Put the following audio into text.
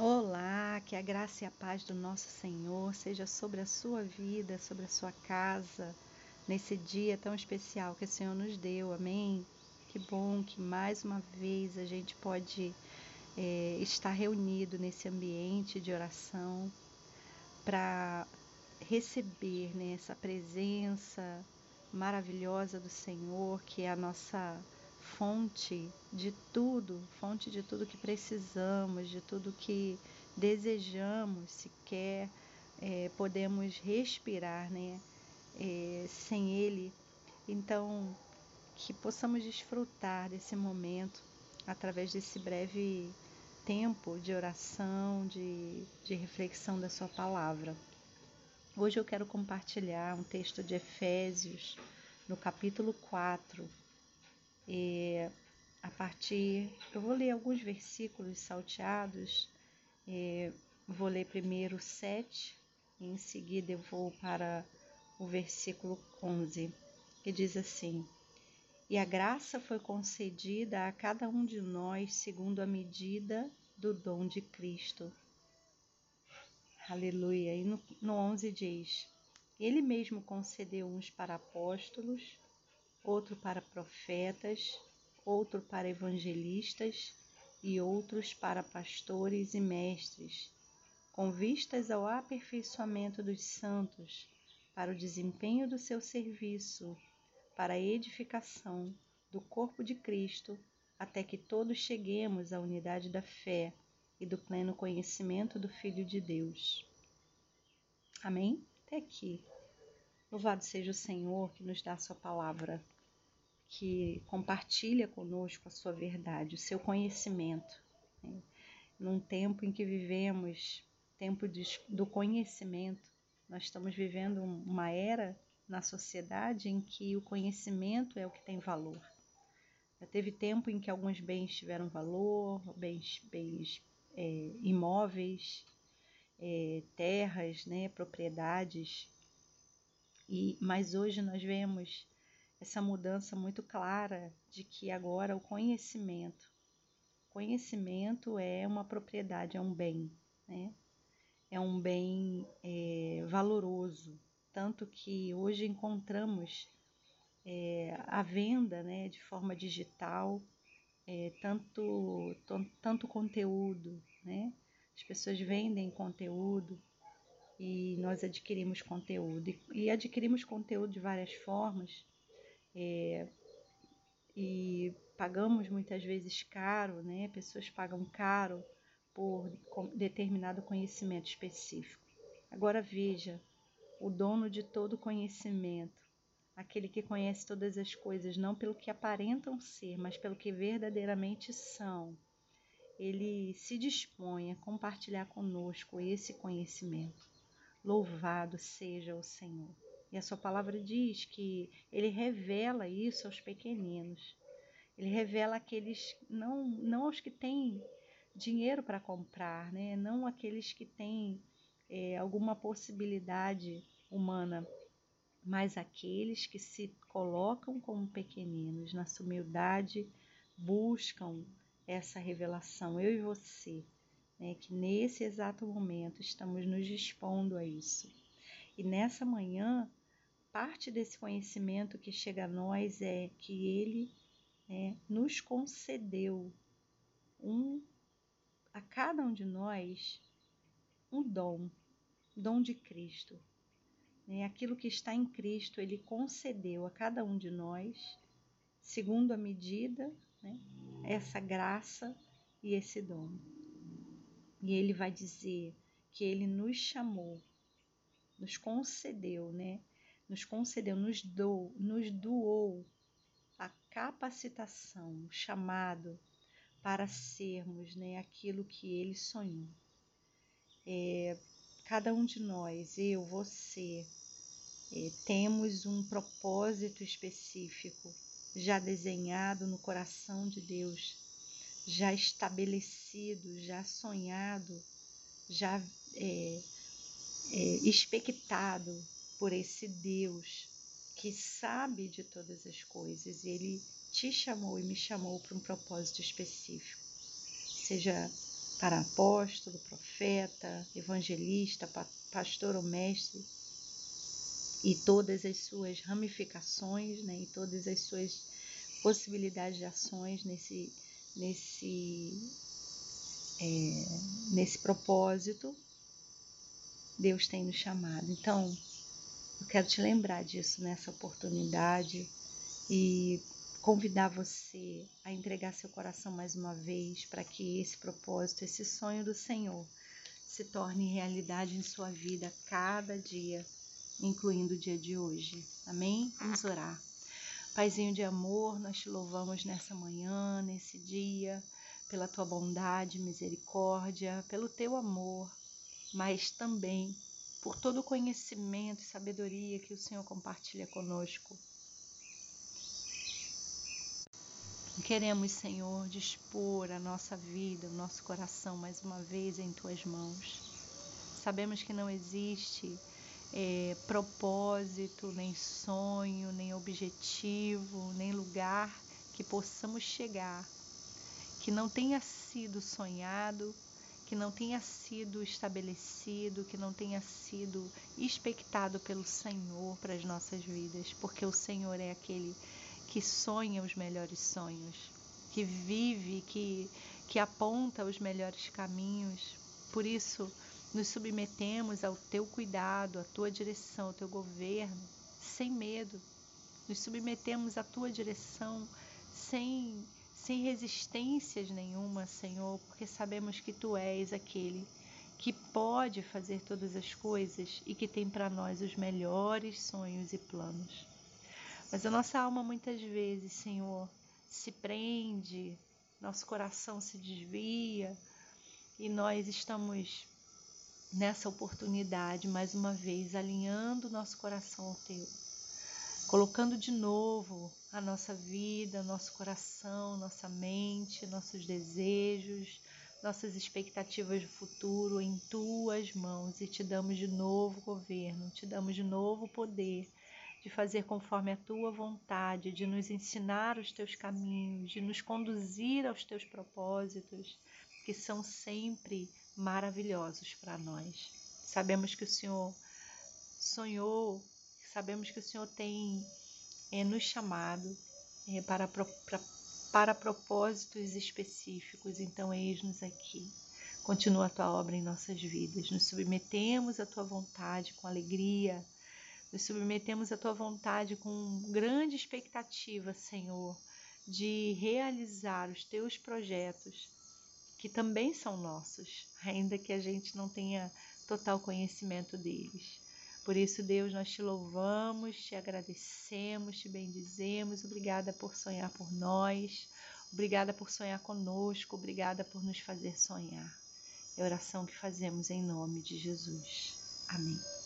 Olá, que a graça e a paz do nosso Senhor seja sobre a sua vida, sobre a sua casa, nesse dia tão especial que o Senhor nos deu, amém? Que bom que mais uma vez a gente pode é, estar reunido nesse ambiente de oração para receber né, essa presença maravilhosa do Senhor, que é a nossa fonte de tudo, fonte de tudo que precisamos, de tudo que desejamos, sequer é, podemos respirar, né? É, sem Ele. Então, que possamos desfrutar desse momento através desse breve tempo de oração, de, de reflexão da Sua palavra. Hoje eu quero compartilhar um texto de Efésios, no capítulo 4, é, a partir, eu vou ler alguns versículos salteados, é, vou ler primeiro 7, e em seguida eu vou para o versículo 11, que diz assim: E a graça foi concedida a cada um de nós segundo a medida do dom de Cristo. Aleluia. E no, no 11 diz: Ele mesmo concedeu uns para apóstolos, outro para profetas, outro para evangelistas e outros para pastores e mestres, com vistas ao aperfeiçoamento dos santos, para o desempenho do seu serviço, para a edificação do corpo de Cristo, até que todos cheguemos à unidade da fé e do pleno conhecimento do Filho de Deus. Amém? Até aqui. Louvado seja o Senhor que nos dá a sua palavra que compartilha conosco a sua verdade, o seu conhecimento. Né? Num tempo em que vivemos, tempo do conhecimento, nós estamos vivendo uma era na sociedade em que o conhecimento é o que tem valor. Já teve tempo em que alguns bens tiveram valor, bens, bens é, imóveis, é, terras, né, propriedades, e, mas hoje nós vemos essa mudança muito clara de que agora o conhecimento, conhecimento é uma propriedade, é um bem, né? É um bem é, valoroso, tanto que hoje encontramos é, a venda, né, de forma digital, é, tanto tanto conteúdo, né? As pessoas vendem conteúdo e nós adquirimos conteúdo e, e adquirimos conteúdo de várias formas é, e pagamos muitas vezes caro, né? Pessoas pagam caro por determinado conhecimento específico. Agora veja, o dono de todo conhecimento, aquele que conhece todas as coisas, não pelo que aparentam ser, mas pelo que verdadeiramente são, ele se dispõe a compartilhar conosco esse conhecimento. Louvado seja o Senhor. E a sua palavra diz que ele revela isso aos pequeninos. Ele revela aqueles, não, não aos que têm dinheiro para comprar, né? não aqueles que têm é, alguma possibilidade humana, mas aqueles que se colocam como pequeninos, na sua humildade, buscam essa revelação, eu e você, né? que nesse exato momento estamos nos dispondo a isso. E nessa manhã parte desse conhecimento que chega a nós é que ele né, nos concedeu um a cada um de nós um dom, dom de Cristo. Né? Aquilo que está em Cristo, ele concedeu a cada um de nós, segundo a medida, né, essa graça e esse dom. E ele vai dizer que ele nos chamou, nos concedeu, né? Nos concedeu, nos, dou, nos doou a capacitação, o chamado para sermos né, aquilo que ele sonhou. É, cada um de nós, eu, você, é, temos um propósito específico já desenhado no coração de Deus, já estabelecido, já sonhado, já é, é, expectado por esse Deus que sabe de todas as coisas. Ele te chamou e me chamou para um propósito específico. Seja para apóstolo, profeta, evangelista, pastor ou mestre, e todas as suas ramificações, né, e todas as suas possibilidades de ações nesse, nesse, é, nesse propósito, Deus tem nos chamado. Então, eu quero te lembrar disso nessa oportunidade e convidar você a entregar seu coração mais uma vez para que esse propósito, esse sonho do Senhor se torne realidade em sua vida cada dia, incluindo o dia de hoje. Amém? Vamos orar. Paizinho de amor, nós te louvamos nessa manhã, nesse dia, pela tua bondade, misericórdia, pelo teu amor, mas também por todo o conhecimento e sabedoria que o Senhor compartilha conosco. Queremos, Senhor, dispor a nossa vida, o nosso coração mais uma vez em tuas mãos. Sabemos que não existe é, propósito, nem sonho, nem objetivo, nem lugar que possamos chegar que não tenha sido sonhado que não tenha sido estabelecido, que não tenha sido expectado pelo Senhor para as nossas vidas, porque o Senhor é aquele que sonha os melhores sonhos, que vive, que, que aponta os melhores caminhos. Por isso, nos submetemos ao teu cuidado, à tua direção, ao teu governo, sem medo. Nos submetemos à tua direção sem sem resistências nenhuma, Senhor, porque sabemos que Tu és aquele que pode fazer todas as coisas e que tem para nós os melhores sonhos e planos. Mas a nossa alma muitas vezes, Senhor, se prende, nosso coração se desvia e nós estamos nessa oportunidade, mais uma vez, alinhando nosso coração ao Teu colocando de novo a nossa vida, nosso coração, nossa mente, nossos desejos, nossas expectativas do futuro em tuas mãos e te damos de novo governo, te damos de novo poder de fazer conforme a tua vontade, de nos ensinar os teus caminhos, de nos conduzir aos teus propósitos, que são sempre maravilhosos para nós. Sabemos que o Senhor sonhou Sabemos que o Senhor tem é, nos chamado é, para, para, para propósitos específicos, então eis-nos aqui. Continua a tua obra em nossas vidas. Nos submetemos à tua vontade com alegria, nos submetemos à tua vontade com grande expectativa, Senhor, de realizar os teus projetos, que também são nossos, ainda que a gente não tenha total conhecimento deles. Por isso, Deus, nós te louvamos, te agradecemos, te bendizemos. Obrigada por sonhar por nós. Obrigada por sonhar conosco. Obrigada por nos fazer sonhar. É a oração que fazemos em nome de Jesus. Amém.